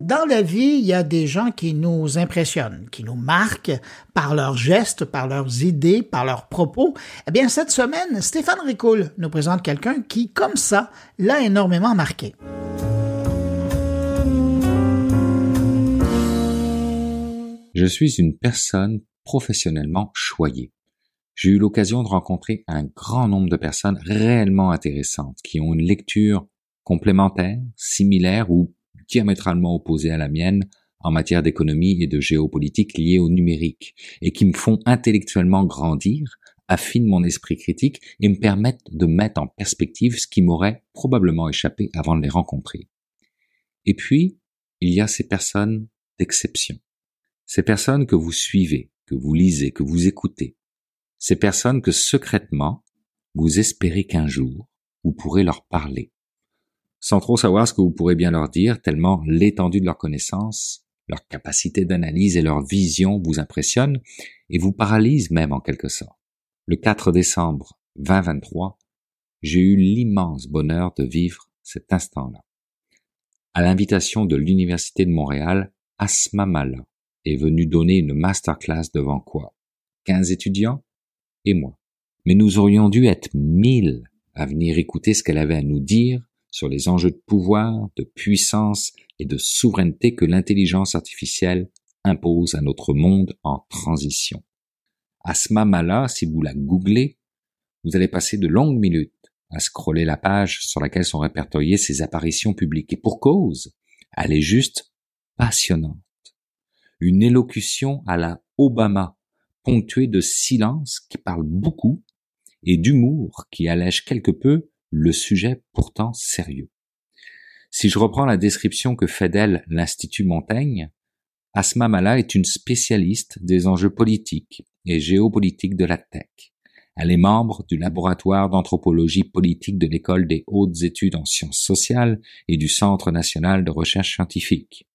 Dans la vie, il y a des gens qui nous impressionnent, qui nous marquent par leurs gestes, par leurs idées, par leurs propos. Eh bien, cette semaine, Stéphane Ricoul nous présente quelqu'un qui, comme ça, l'a énormément marqué. Je suis une personne professionnellement choyée. J'ai eu l'occasion de rencontrer un grand nombre de personnes réellement intéressantes qui ont une lecture complémentaire, similaire ou diamétralement opposées à la mienne en matière d'économie et de géopolitique liées au numérique, et qui me font intellectuellement grandir, affinent mon esprit critique et me permettent de mettre en perspective ce qui m'aurait probablement échappé avant de les rencontrer. Et puis, il y a ces personnes d'exception. Ces personnes que vous suivez, que vous lisez, que vous écoutez. Ces personnes que secrètement, vous espérez qu'un jour, vous pourrez leur parler, sans trop savoir ce que vous pourrez bien leur dire, tellement l'étendue de leurs connaissances, leur capacité d'analyse et leur vision vous impressionnent et vous paralysent même en quelque sorte. Le 4 décembre 2023, j'ai eu l'immense bonheur de vivre cet instant-là. À l'invitation de l'Université de Montréal, Asma Mala est venue donner une masterclass devant quoi? 15 étudiants? Et moi. Mais nous aurions dû être mille à venir écouter ce qu'elle avait à nous dire sur les enjeux de pouvoir, de puissance et de souveraineté que l'intelligence artificielle impose à notre monde en transition. Asma Mala, si vous la googlez, vous allez passer de longues minutes à scroller la page sur laquelle sont répertoriées ses apparitions publiques. Et pour cause, elle est juste passionnante. Une élocution à la Obama, ponctuée de silence qui parle beaucoup et d'humour qui allège quelque peu le sujet pourtant sérieux. Si je reprends la description que fait d'elle l'Institut Montaigne, Asma Mala est une spécialiste des enjeux politiques et géopolitiques de la tech. Elle est membre du laboratoire d'anthropologie politique de l'École des hautes études en sciences sociales et du Centre national de recherche scientifique.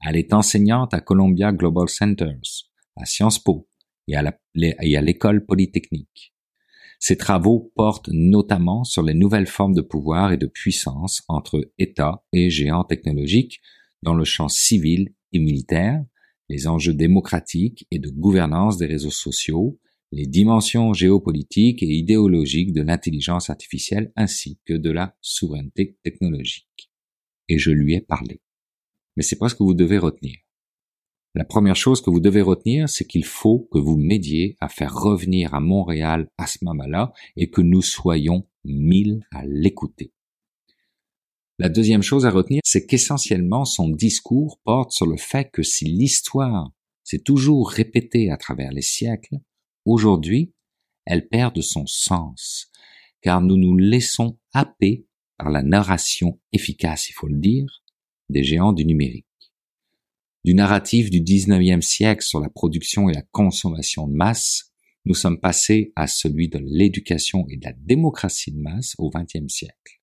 Elle est enseignante à Columbia Global Centers, à Sciences Po et à l'École polytechnique. Ses travaux portent notamment sur les nouvelles formes de pouvoir et de puissance entre États et géants technologiques dans le champ civil et militaire, les enjeux démocratiques et de gouvernance des réseaux sociaux, les dimensions géopolitiques et idéologiques de l'intelligence artificielle ainsi que de la souveraineté technologique. Et je lui ai parlé. Mais c'est pas ce que vous devez retenir. La première chose que vous devez retenir, c'est qu'il faut que vous m'aidiez à faire revenir à Montréal Asma Mala et que nous soyons mille à l'écouter. La deuxième chose à retenir, c'est qu'essentiellement son discours porte sur le fait que si l'histoire s'est toujours répétée à travers les siècles, aujourd'hui, elle perd de son sens, car nous nous laissons happer par la narration efficace, il faut le dire, des géants du numérique du narratif du 19e siècle sur la production et la consommation de masse, nous sommes passés à celui de l'éducation et de la démocratie de masse au 20e siècle.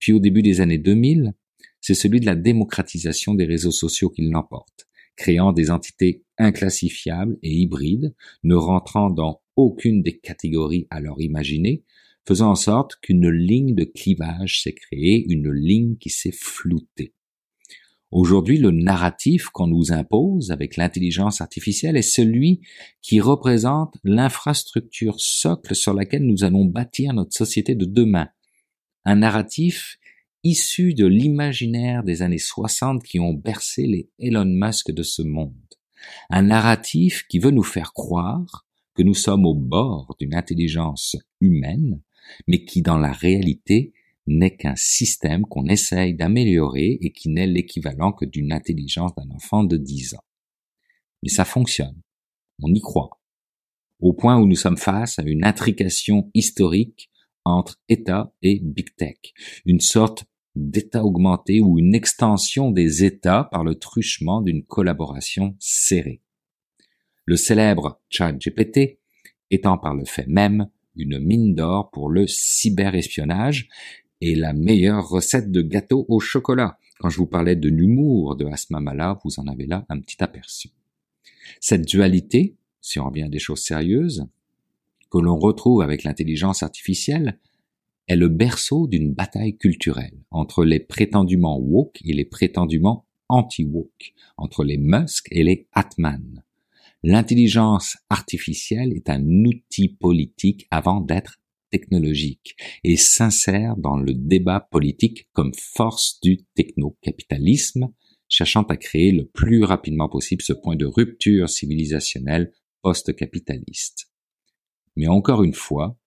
Puis au début des années 2000, c'est celui de la démocratisation des réseaux sociaux qui l'emporte, créant des entités inclassifiables et hybrides, ne rentrant dans aucune des catégories alors imaginées, faisant en sorte qu'une ligne de clivage s'est créée, une ligne qui s'est floutée. Aujourd'hui, le narratif qu'on nous impose avec l'intelligence artificielle est celui qui représente l'infrastructure socle sur laquelle nous allons bâtir notre société de demain. Un narratif issu de l'imaginaire des années 60 qui ont bercé les Elon Musk de ce monde. Un narratif qui veut nous faire croire que nous sommes au bord d'une intelligence humaine, mais qui dans la réalité n'est qu'un système qu'on essaye d'améliorer et qui n'est l'équivalent que d'une intelligence d'un enfant de 10 ans. Mais ça fonctionne. On y croit. Au point où nous sommes face à une intrication historique entre État et Big Tech. Une sorte d'État augmenté ou une extension des États par le truchement d'une collaboration serrée. Le célèbre GPT étant par le fait même une mine d'or pour le cyberespionnage et la meilleure recette de gâteau au chocolat. Quand je vous parlais de l'humour de Asma Mala, vous en avez là un petit aperçu. Cette dualité, si on revient à des choses sérieuses, que l'on retrouve avec l'intelligence artificielle, est le berceau d'une bataille culturelle entre les prétendument woke et les prétendument anti-woke, entre les Musk et les Atman. L'intelligence artificielle est un outil politique avant d'être technologique et s'insère dans le débat politique comme force du techno-capitalisme, cherchant à créer le plus rapidement possible ce point de rupture civilisationnelle post-capitaliste. Mais encore une fois,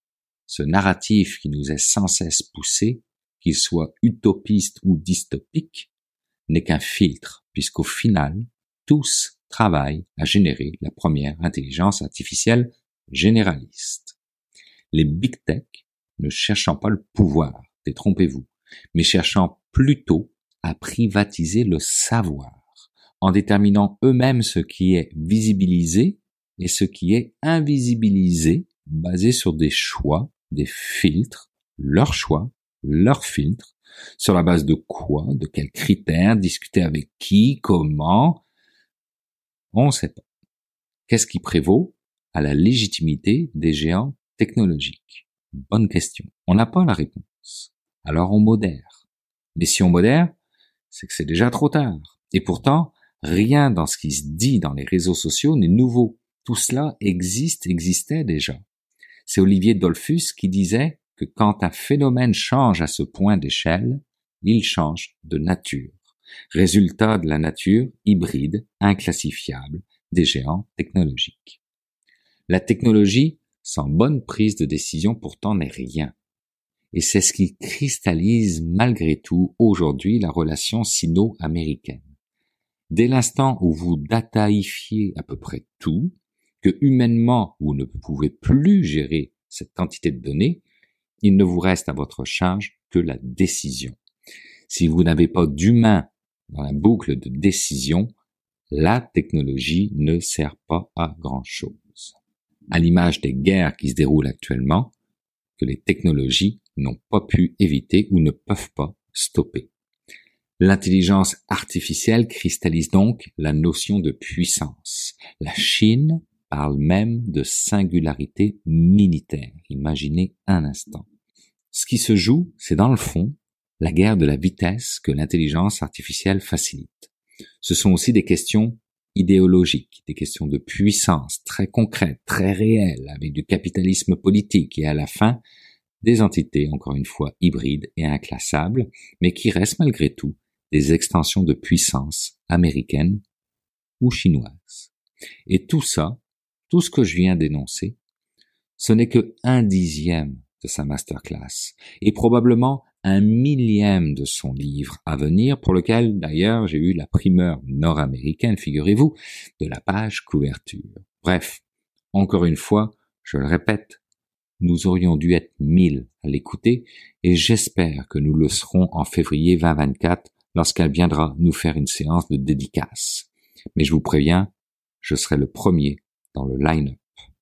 ce narratif qui nous est sans cesse poussé, qu'il soit utopiste ou dystopique, n'est qu'un filtre, puisqu'au final, tous travaillent à générer la première intelligence artificielle généraliste. Les big tech ne cherchant pas le pouvoir, détrompez-vous, mais cherchant plutôt à privatiser le savoir, en déterminant eux-mêmes ce qui est visibilisé et ce qui est invisibilisé, basé sur des choix, des filtres, leurs choix, leurs filtres, sur la base de quoi, de quels critères, discuter avec qui, comment, on ne sait pas. Qu'est-ce qui prévaut à la légitimité des géants technologiques Bonne question. On n'a pas la réponse. Alors on modère. Mais si on modère, c'est que c'est déjà trop tard. Et pourtant, rien dans ce qui se dit dans les réseaux sociaux n'est nouveau. Tout cela existe, existait déjà. C'est Olivier Dolphus qui disait que quand un phénomène change à ce point d'échelle, il change de nature. Résultat de la nature hybride, inclassifiable, des géants technologiques. La technologie, sans bonne prise de décision, pourtant n'est rien. Et c'est ce qui cristallise malgré tout aujourd'hui la relation sino-américaine. Dès l'instant où vous dataifiez à peu près tout, que humainement vous ne pouvez plus gérer cette quantité de données, il ne vous reste à votre charge que la décision. Si vous n'avez pas d'humain dans la boucle de décision, la technologie ne sert pas à grand chose. À l'image des guerres qui se déroulent actuellement, que les technologies n'ont pas pu éviter ou ne peuvent pas stopper. L'intelligence artificielle cristallise donc la notion de puissance. La Chine parle même de singularité militaire. Imaginez un instant. Ce qui se joue, c'est dans le fond la guerre de la vitesse que l'intelligence artificielle facilite. Ce sont aussi des questions idéologiques, des questions de puissance très concrètes, très réelles, avec du capitalisme politique et à la fin, des entités, encore une fois, hybrides et inclassables, mais qui restent malgré tout des extensions de puissance américaines ou chinoises. Et tout ça, tout ce que je viens d'énoncer, ce n'est que un dixième de sa masterclass, et probablement un millième de son livre à venir, pour lequel d'ailleurs j'ai eu la primeur nord-américaine, figurez-vous, de la page couverture. Bref, encore une fois, je le répète, nous aurions dû être mille à l'écouter, et j'espère que nous le serons en février 2024 lorsqu'elle viendra nous faire une séance de dédicace. Mais je vous préviens, je serai le premier dans le line-up.